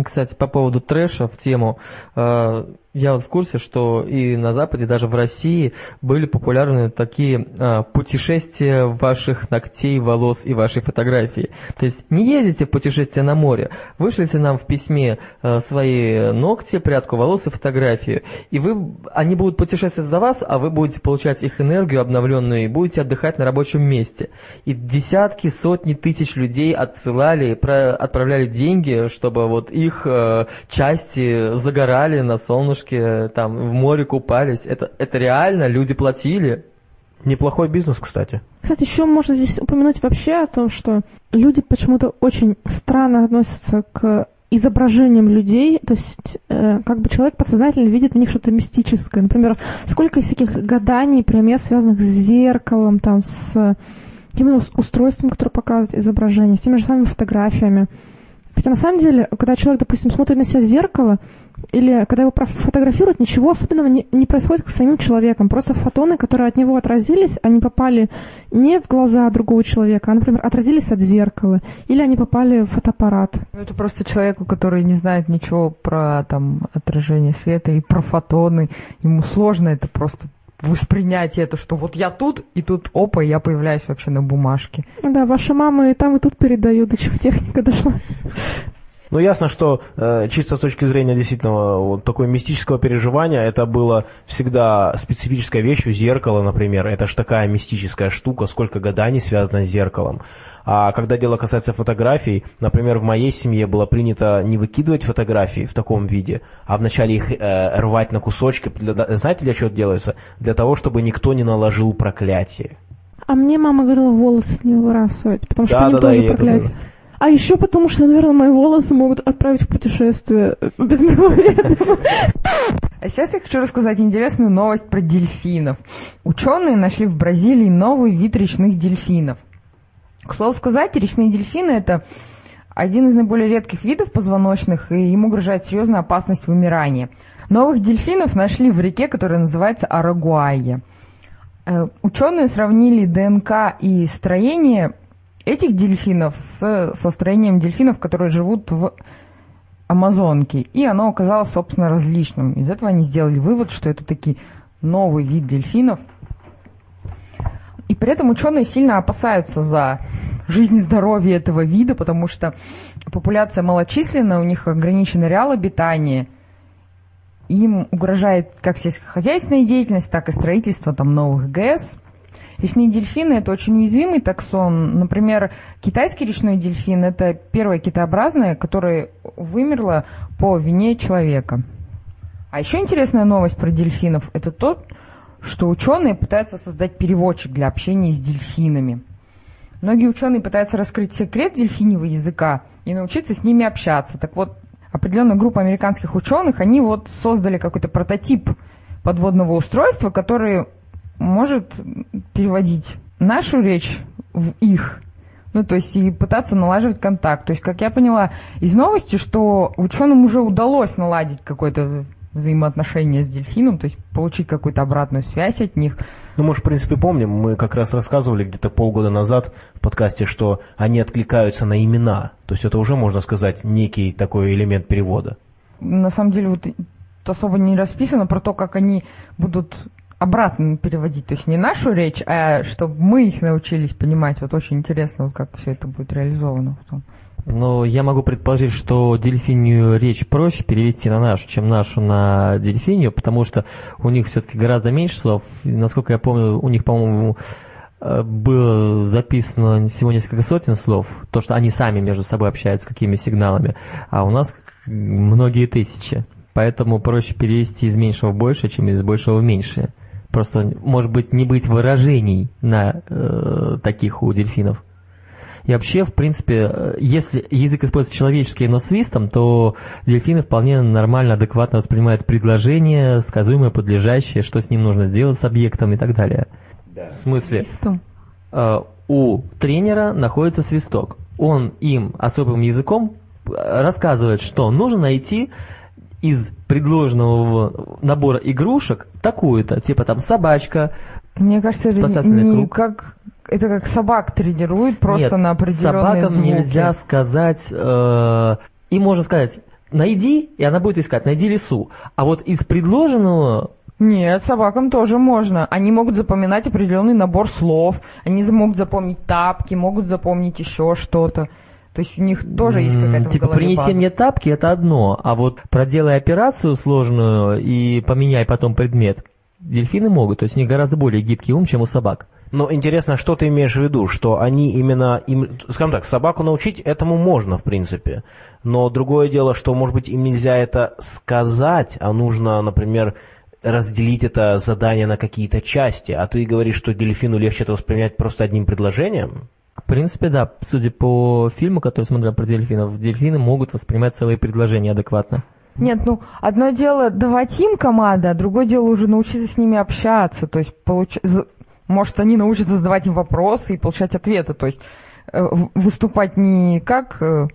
Кстати, по поводу трэша в тему, э, я вот в курсе, что и на Западе, даже в России были популярны такие э, путешествия ваших ногтей, волос и вашей фотографии. То есть не ездите в путешествие на море, вышлите нам в письме э, свои ногти, прядку волос и фотографию, и вы, они будут путешествовать за вас, а вы будете получать их энергию обновленную и будете отдыхать на рабочем месте. И десятки, сотни тысяч людей отсылали, про, отправляли деньги, чтобы вот их э, части загорали на солнышке, там в море купались. Это, это реально, люди платили. Неплохой бизнес, кстати. Кстати, еще можно здесь упомянуть вообще о том, что люди почему-то очень странно относятся к изображениям людей, то есть э, как бы человек подсознательно видит в них что-то мистическое. Например, сколько всяких гаданий, пример, связанных с зеркалом, там, с именно устройством, которое показывает изображение, с теми же самыми фотографиями. Хотя на самом деле, когда человек, допустим, смотрит на себя в зеркало, или когда его фотографируют, ничего особенного не, не происходит с самим человеком. Просто фотоны, которые от него отразились, они попали не в глаза другого человека, а, например, отразились от зеркала, или они попали в фотоаппарат. Ну, Это просто человеку, который не знает ничего про там отражение света и про фотоны. Ему сложно это просто воспринять это, что вот я тут, и тут опа, я появляюсь вообще на бумажке. Да, ваша мама и там, и тут передают, до чего техника дошла. Ну, ясно, что э, чисто с точки зрения действительно вот такой мистического переживания, это было всегда специфической вещью, зеркало, например, это ж такая мистическая штука, сколько гаданий связано с зеркалом. А когда дело касается фотографий, например, в моей семье было принято не выкидывать фотографии в таком виде, а вначале их э, рвать на кусочки. Для- да- знаете, для чего это делается? Для того, чтобы никто не наложил проклятие. А мне мама говорила волосы не выбрасывать, потому что Да, они да, да, тоже это проклятие. А еще потому, что, наверное, мои волосы могут отправить в путешествие э, без моего ведома. А сейчас я хочу рассказать интересную новость про дельфинов. Ученые нашли в Бразилии новый вид речных дельфинов. К слову сказать, речные дельфины это один из наиболее редких видов позвоночных, и им угрожает серьезная опасность вымирания. Новых дельфинов нашли в реке, которая называется Арагуайя. Э, Ученые сравнили ДНК и строение этих дельфинов с, со строением дельфинов, которые живут в Амазонке, и оно оказалось, собственно, различным. Из этого они сделали вывод, что это таки новый вид дельфинов. И при этом ученые сильно опасаются за жизнь и здоровье этого вида, потому что популяция малочисленная, у них ограничен реал обитания, им угрожает как сельскохозяйственная деятельность, так и строительство там, новых ГЭС. Речные дельфины – это очень уязвимый таксон. Например, китайский речной дельфин – это первое китообразное, которое вымерло по вине человека. А еще интересная новость про дельфинов – это то, что ученые пытаются создать переводчик для общения с дельфинами. Многие ученые пытаются раскрыть секрет дельфиньего языка и научиться с ними общаться. Так вот, определенная группа американских ученых, они вот создали какой-то прототип подводного устройства, который может переводить нашу речь в их. Ну, то есть и пытаться налаживать контакт. То есть, как я поняла из новости, что ученым уже удалось наладить какое-то взаимоотношение с дельфином, то есть получить какую-то обратную связь от них. Ну, мы же, в принципе, помним, мы как раз рассказывали где-то полгода назад в подкасте, что они откликаются на имена. То есть это уже, можно сказать, некий такой элемент перевода. На самом деле, вот особо не расписано про то, как они будут обратно переводить, то есть не нашу речь, а чтобы мы их научились понимать. Вот очень интересно, вот как все это будет реализовано потом. Но я могу предположить, что дельфинию речь проще перевести на нашу, чем нашу на дельфинию, потому что у них все-таки гораздо меньше слов. И, насколько я помню, у них, по-моему, э, было записано всего несколько сотен слов, то, что они сами между собой общаются, какими сигналами, а у нас многие тысячи. Поэтому проще перевести из меньшего в большее, чем из большего в меньшее. Просто, может быть, не быть выражений на э, таких у дельфинов. И вообще, в принципе, э, если язык используется человеческий, но свистом, то дельфины вполне нормально, адекватно воспринимают предложение, сказуемое, подлежащее, что с ним нужно сделать с объектом и так далее. В смысле, Свистом. э, у тренера находится свисток. Он им особым языком э, рассказывает, что нужно найти из предложенного набора игрушек такую-то, типа там собачка, Мне кажется, это Спасательный не круг. как это как собак тренируют просто Нет, на определенные собакам звуки. нельзя сказать, э, им можно сказать, найди, и она будет искать, найди лису. А вот из предложенного, Нет, собакам тоже можно. Они могут запоминать определенный набор слов. Они за- могут запомнить тапки, могут запомнить еще что-то. То есть у них тоже есть какая-то типа, принеси база. мне тапки, это одно, а вот проделай операцию сложную и поменяй потом предмет, дельфины могут, то есть у них гораздо более гибкий ум, чем у собак. Но интересно, что ты имеешь в виду, что они именно, им, скажем так, собаку научить этому можно, в принципе. Но другое дело, что, может быть, им нельзя это сказать, а нужно, например, разделить это задание на какие-то части. А ты говоришь, что дельфину легче это воспринять просто одним предложением? В принципе, да, судя по фильму, который смотрел про дельфинов, дельфины могут воспринимать целые предложения адекватно. Нет, ну, одно дело давать им команды, а другое дело уже научиться с ними общаться. То есть, получ... может, они научатся задавать им вопросы и получать ответы. То есть, э, выступать не как э,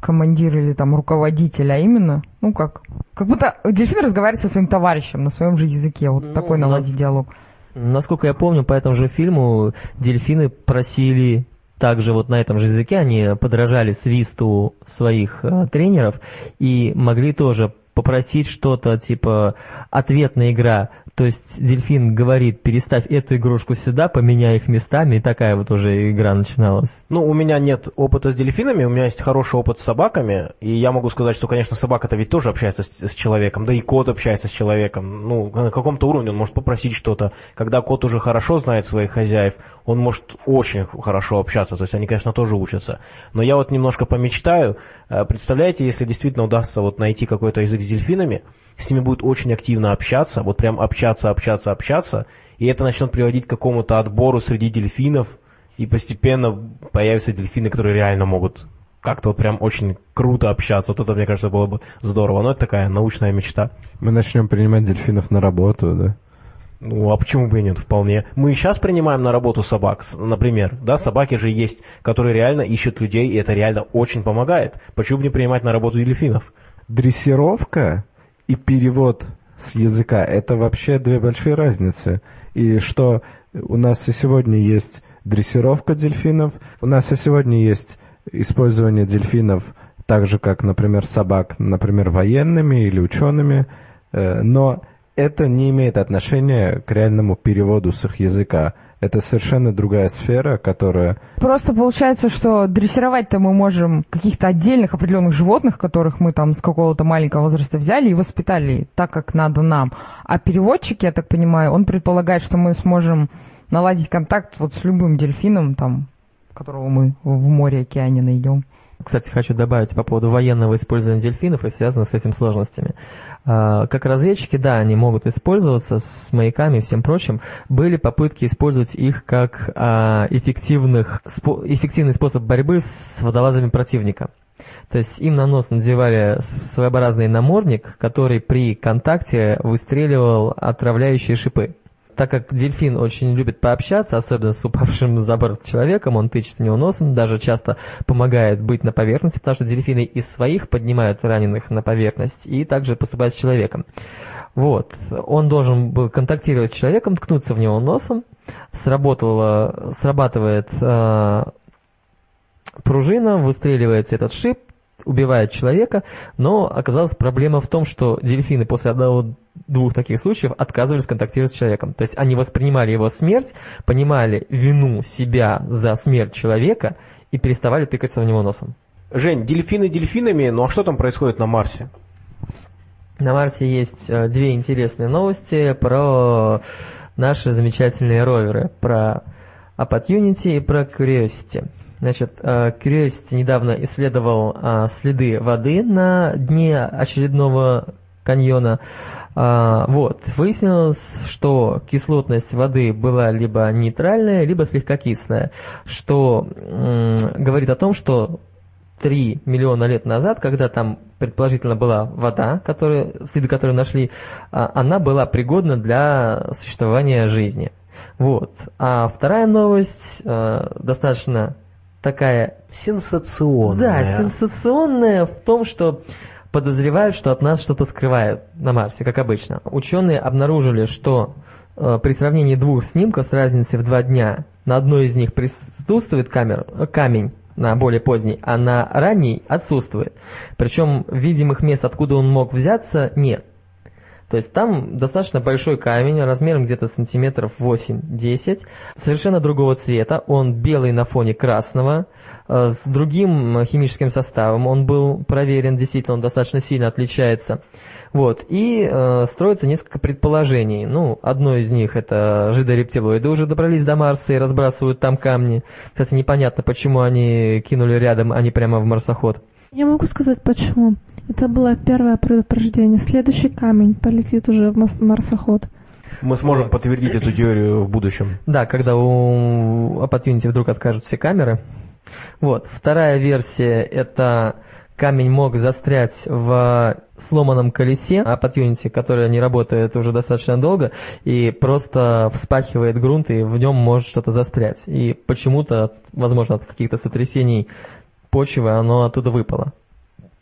командир или там руководитель, а именно, ну как, как будто дельфин разговаривает со своим товарищем на своем же языке, вот Ну, такой наладить нас- диалог. Насколько я помню, по этому же фильму дельфины просили также вот на этом же языке, они подражали свисту своих э, тренеров и могли тоже попросить что-то типа ответная игра. То есть дельфин говорит, переставь эту игрушку сюда, поменяй их местами, и такая вот уже игра начиналась. Ну, у меня нет опыта с дельфинами, у меня есть хороший опыт с собаками, и я могу сказать, что, конечно, собака-то ведь тоже общается с, с человеком, да и кот общается с человеком. Ну, на каком-то уровне он может попросить что-то. Когда кот уже хорошо знает своих хозяев, он может очень хорошо общаться, то есть они, конечно, тоже учатся. Но я вот немножко помечтаю, Э, представляете, если действительно удастся вот найти какой-то язык с дельфинами, с ними будет очень активно общаться, вот прям общаться, общаться, общаться, и это начнет приводить к какому-то отбору среди дельфинов, и постепенно появятся дельфины, которые реально могут как-то вот прям очень круто общаться. Вот это, мне кажется, было бы здорово. Но это такая научная мечта. Мы начнем принимать дельфинов на работу, да? Ну, а почему бы и нет, вполне. Мы и сейчас принимаем на работу собак, например. Да, собаки же есть, которые реально ищут людей, и это реально очень помогает. Почему бы не принимать на работу дельфинов? Дрессировка и перевод с языка – это вообще две большие разницы. И что у нас и сегодня есть дрессировка дельфинов, у нас и сегодня есть использование дельфинов так же, как, например, собак, например, военными или учеными, э, но это не имеет отношения к реальному переводу с их языка. Это совершенно другая сфера, которая Просто получается, что дрессировать-то мы можем каких-то отдельных определенных животных, которых мы там с какого-то маленького возраста взяли и воспитали так, как надо нам. А переводчик, я так понимаю, он предполагает, что мы сможем наладить контакт вот с любым дельфином, там, которого мы в море, океане найдем. Кстати, хочу добавить по поводу военного использования дельфинов и связанных с этим сложностями. А, Как разведчики, да, они могут использоваться с маяками и всем прочим. Были попытки использовать их как а, эффективных, эффективный способ борьбы с водолазами противника. То есть им на нос надевали своеобразный намордник, который при контакте выстреливал отравляющие шипы. Так как дельфин очень любит пообщаться, особенно с упавшим за борт человеком, он тычет в него носом, даже часто помогает быть на поверхности, потому что дельфины из своих поднимают раненых на поверхность и также поступают с человеком. Вот. Он должен был контактировать с человеком, ткнуться в него носом, сработало, срабатывает э, пружина, выстреливается этот шип, убивает человека, но оказалась проблема в том, что дельфины после одного-двух таких случаев отказывались контактировать с человеком. То есть они воспринимали его смерть, понимали вину себя за смерть человека и переставали тыкаться в него носом. Жень, дельфины дельфинами, ну а что там происходит на Марсе? На Марсе есть э, две интересные новости про наши замечательные роверы, про Opportunity и про Curiosity. Значит, э, Curiosity недавно исследовал э, следы воды на дне очередного каньона. А, Вот, выяснилось, что кислотность воды была либо нейтральная, либо слегка кислая, что говорит о том, что 3 миллиона лет назад, когда там предположительно была вода, которую, следы которой нашли, она была пригодна для существования жизни. Вот. А вторая новость э, достаточно такая Сенсационная. да, сенсационная в том, что подозревают, что от нас что-то скрывают на Марсе, как обычно. Ученые обнаружили, что э, при сравнении двух снимков с разницей в два дня на одной из них присутствует камер, э, камень, на более поздний, а на ранний отсутствует. Причем видимых мест, откуда он мог взяться, нет. То есть там достаточно большой камень, размером где-то сантиметров 8-10, совершенно другого цвета, он белый на фоне красного, э, с другим химическим составом, он был проверен, действительно, он достаточно сильно отличается. Вот, и э, строится несколько предположений. Ну, одно из них это жидорептилоиды уже добрались до Марса и разбрасывают там камни. Кстати, непонятно, почему они кинули рядом, а не прямо в марсоход. Я могу сказать почему. Это было первое предупреждение. Следующий камень полетит уже в марсоход. Мы сможем подтвердить эту теорию в будущем. Да, когда у Opportunity вдруг откажут все камеры. Вот. Вторая версия это камень мог застрять в сломанном колесе Opportunity, которое не работает уже достаточно долго, и просто вспахивает грунт, и в нем может что-то застрять. И почему-то, возможно, от каких-то сотрясений почвы оно оттуда выпало.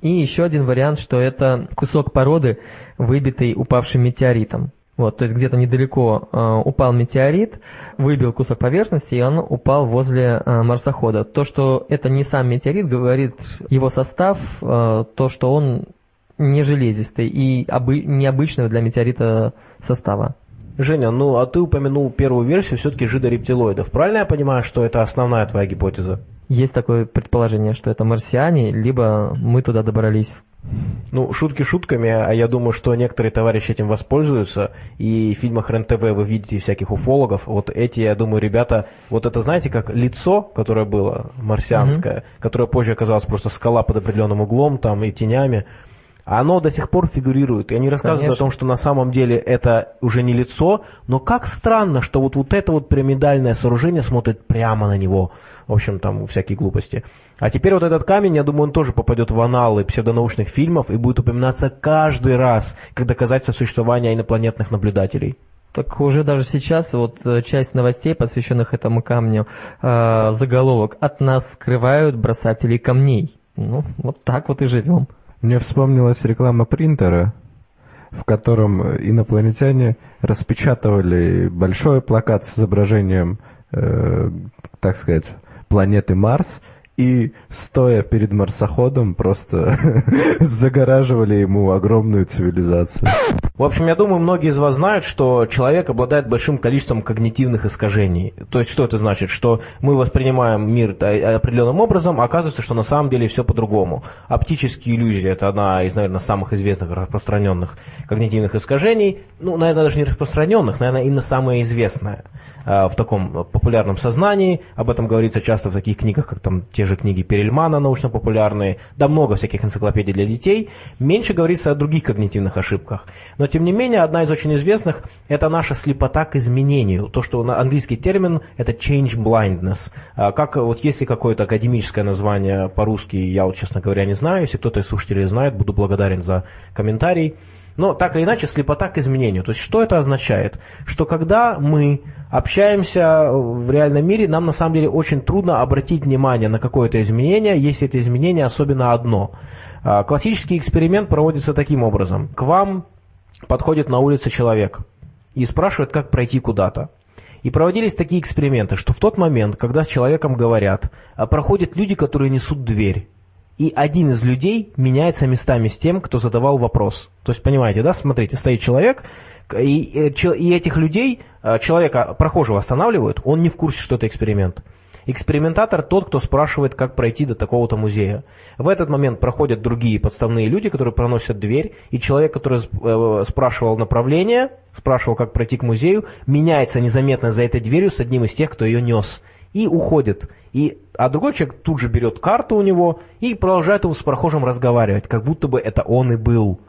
И еще один вариант, что это кусок породы, выбитый упавшим метеоритом. Вот, то есть где-то недалеко э, упал метеорит, выбил кусок поверхности, и он упал возле э, марсохода. То, что это не сам метеорит, говорит его состав, э, то, что он не железистый и обы- необычного для метеорита состава. Женя, ну а ты упомянул первую версию все-таки жидорептилоидов. Правильно я понимаю, что это основная твоя гипотеза? Есть такое предположение, что это марсиане, либо мы туда добрались. Ну, шутки шутками, а я думаю, что некоторые товарищи этим воспользуются, и в фильмах РЕН-ТВ вы видите всяких уфологов, вот эти, я думаю, ребята, вот это знаете, как лицо, которое было марсианское, которое позже оказалось просто скала под определенным углом там и тенями, оно до сих пор фигурирует, и они рассказывают Конечно. о том, что на самом деле это уже не лицо, но как странно, что вот, вот это вот пирамидальное сооружение смотрит прямо на него. В общем, там всякие глупости. А теперь вот этот камень, я думаю, он тоже попадет в аналы псевдонаучных фильмов и будет упоминаться каждый раз, как доказательство существования инопланетных наблюдателей. Так уже даже сейчас вот э, часть новостей, посвященных этому камню, э, заголовок «От нас скрывают бросателей камней». Ну, вот так вот и живем. Мне вспомнилась реклама принтера, в котором инопланетяне распечатывали большой плакат с изображением, э, так сказать, планеты Марс, и, стоя перед марсоходом, просто загораживали ему огромную цивилизацию. В общем, я думаю, многие из вас знают, что человек обладает большим количеством когнитивных искажений. То есть, что это значит? Что мы воспринимаем мир определенным образом, а оказывается, что на самом деле все по-другому. Оптические иллюзии – это одна из, наверное, самых известных распространенных когнитивных искажений. Ну, наверное, даже не распространенных, наверное, именно самое известное э, в таком популярном сознании. Об этом говорится часто в таких книгах, как там те же книги Перельмана научно-популярные, да много всяких энциклопедий для детей. Меньше говорится о других когнитивных ошибках. Но, тем не менее, одна из очень известных – это наша слепота к изменению. То, что на английский термин – это change blindness. А Как вот есть ли какое-то академическое название по-русски, я вот, честно говоря, не знаю. Если кто-то из слушателей знает, буду благодарен за комментарий. Но так или иначе, слепота к изменению. То есть что это означает? Что когда мы общаемся в реальном мире, нам на самом деле очень трудно обратить внимание на какое-то изменение, если это изменение особенно одно. А, Классический эксперимент проводится таким образом. К вам подходит на улице человек и спрашивает, как пройти куда-то. И проводились такие эксперименты, что в тот момент, когда с человеком говорят, а, проходят люди, которые несут дверь. И один из людей меняется местами с тем, кто задавал вопрос. То есть, понимаете, да, смотрите, стоит человек, и, э, и этих людей, э, человека, прохожего останавливают, он не в курсе, что это эксперимент. Экспериментатор тот, кто спрашивает, как пройти до такого-то музея. В этот момент проходят другие подставные люди, которые проносят дверь, и человек, который э, спрашивал направление, спрашивал, как пройти к музею, меняется незаметно за этой дверью с одним из тех, кто ее нес и уходит. И, а другой человек тут же берет карту у него и продолжает его с прохожим разговаривать, как будто бы это он и был.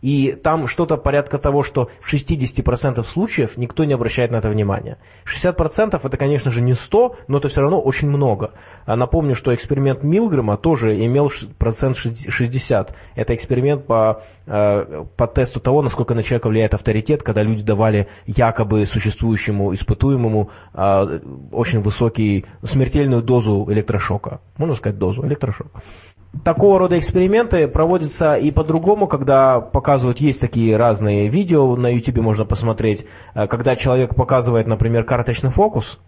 И там что-то порядка того, что в 60% случаев никто не обращает на это внимания. 60% это, конечно же, не 100, но это все равно очень много. А напомню, что эксперимент Милгрэма тоже имел процент 60. Это эксперимент по, э, по тесту того, насколько на человека влияет авторитет, когда люди давали якобы существующему испытуемому э, очень высокий, смертельную дозу электрошока. Можно сказать дозу электрошока. Такого рода эксперименты проводятся и по-другому, когда показывают, есть такие разные видео, на YouTube можно посмотреть, э, когда человек показывает, например, карточный фокус,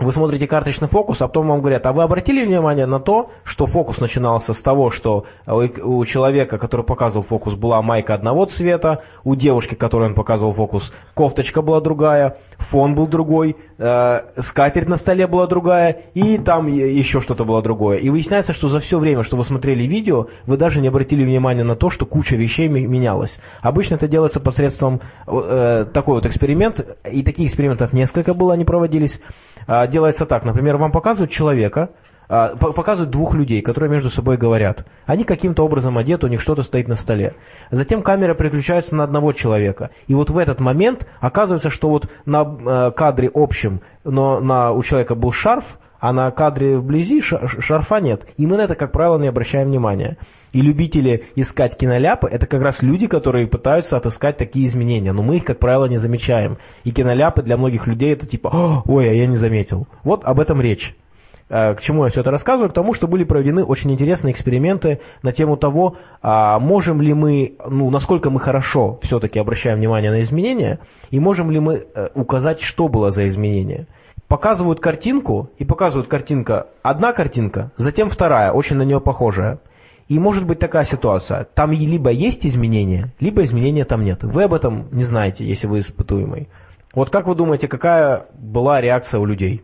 вы смотрите карточный фокус, а потом вам говорят, а вы обратили внимание на то, что фокус начинался с того, что у человека, который показывал фокус, была майка одного цвета, у девушки, которой он показывал фокус, кофточка была другая, фон был другой, э, скатерть на столе была другая, и там еще что-то было другое. И выясняется, что за все время, что вы смотрели видео, вы даже не обратили внимания на то, что куча вещей менялась. Обычно это делается посредством э, такой вот эксперимент, и таких экспериментов несколько было, они проводились. А, делается так, например, вам показывают человека, показывают двух людей, которые между собой говорят. Они каким-то образом одеты, у них что-то стоит на столе. Затем камера переключается на одного человека. И вот в этот момент оказывается, что вот на э, кадре общем, но на, у человека был шарф, а на кадре вблизи шарфа нет. И мы на это, как правило, не обращаем внимания. И любители искать киноляпы, это как раз люди, которые пытаются отыскать такие изменения. Но мы их, как правило, не замечаем. И киноляпы для многих людей это типа, «О, ой, а я не заметил. Вот об этом речь. Э, К чему я все это рассказываю? К тому, что были проведены очень интересные эксперименты на тему того, а, можем ли мы, ну, насколько мы хорошо все-таки обращаем внимание на изменения, и можем ли мы э, указать, что было за изменение. Показывают картинку, и показывают картинка, одна картинка, затем вторая, очень на нее похожая. И может быть такая ситуация, там либо есть изменения, либо изменения там нет. Вы об этом не знаете, если вы испытуемый. Вот как вы думаете, какая была реакция у людей?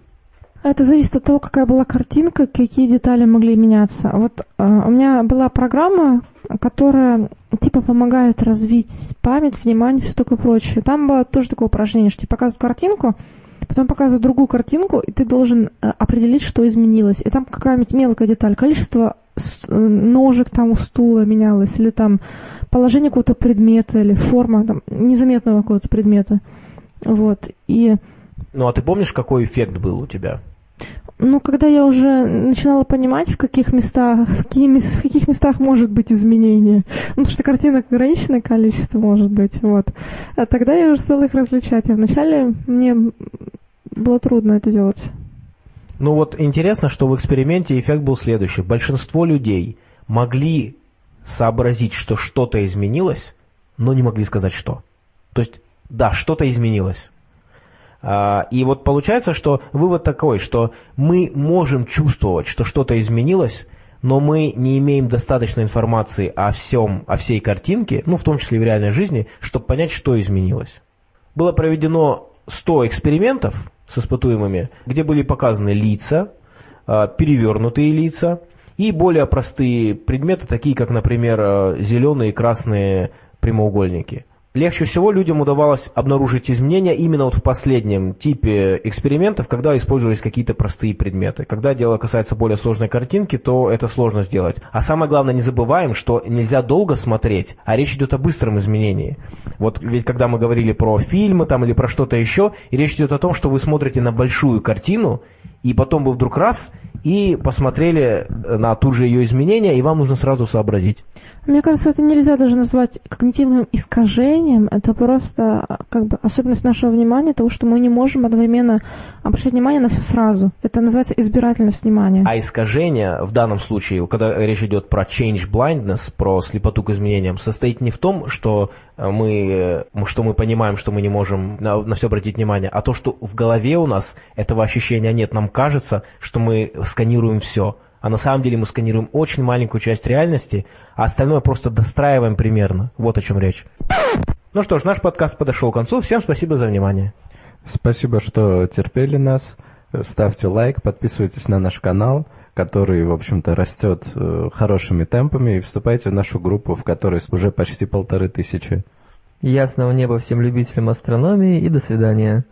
Это зависит от того, какая была картинка, какие детали могли меняться. Вот э, у меня была программа, которая типа помогает развить память, внимание, все такое прочее. Там было тоже такое упражнение, что тебе показывают картинку, потом показывают другую картинку, и ты должен э, определить, что изменилось. И там какая-нибудь мелкая деталь, количество э, ножек там у стула менялось, или там положение какого-то предмета, или форма там, незаметного какого-то предмета. Вот. И Ну а ты помнишь, какой эффект был у тебя? Ну, когда я уже начинала понимать, в каких местах, в, какие в каких местах может быть изменение, потому что картинок ограниченное количество может быть, вот, а тогда я уже стала их различать. А вначале мне было трудно это делать. Ну вот интересно, что в эксперименте эффект был следующий. Большинство людей могли сообразить, что что-то изменилось, но не могли сказать что. То есть, да, что-то изменилось. А, И вот получается, что вывод такой, что мы можем чувствовать, что что-то изменилось, но мы не имеем достаточной информации о всем, о всей картинке, ну в том числе и в реальной жизни, чтобы понять, что изменилось. Было проведено 100 экспериментов с испытуемыми, где были показаны лица, а, перевернутые лица и более простые предметы, такие как, например, а, зеленые и красные прямоугольники. Легче всего людям удавалось обнаружить изменения именно вот в последнем типе экспериментов, когда использовались какие-то простые предметы. Когда дело касается более сложной картинки, то это сложно сделать. А самое главное, не забываем, что нельзя долго смотреть, а речь идет о быстром изменении. Вот ведь когда мы говорили про фильмы там или про что-то еще, и речь идет о том, что вы смотрите на большую картину, и потом вы вдруг раз и посмотрели на ту же ее изменения, и вам нужно сразу сообразить. Мне кажется, это нельзя даже назвать когнитивным искажением. Это просто а, как бы особенность нашего внимания, того, что мы не можем одновременно обращать внимание на все сразу. Это называется избирательность внимания. А искажение в данном случае, когда речь идет про change blindness, про слепоту к изменениям, состоит не в том, что э, мы, э, что мы понимаем, что мы не можем на, на все обратить внимание, а то, что в голове у нас этого ощущения нет. Нам кажется, что мы сканируем все. А на самом деле мы сканируем очень маленькую часть реальности, а остальное просто достраиваем примерно. Вот о чем речь. Ну что ж, наш подкаст подошел к концу. Всем спасибо за внимание. Спасибо, что терпели нас. Ставьте лайк, подписывайтесь на наш канал, который, в общем-то, растет э, хорошими темпами, и вступайте в нашу группу, в которой уже почти полторы тысячи. Ясного неба всем любителям астрономии и до свидания.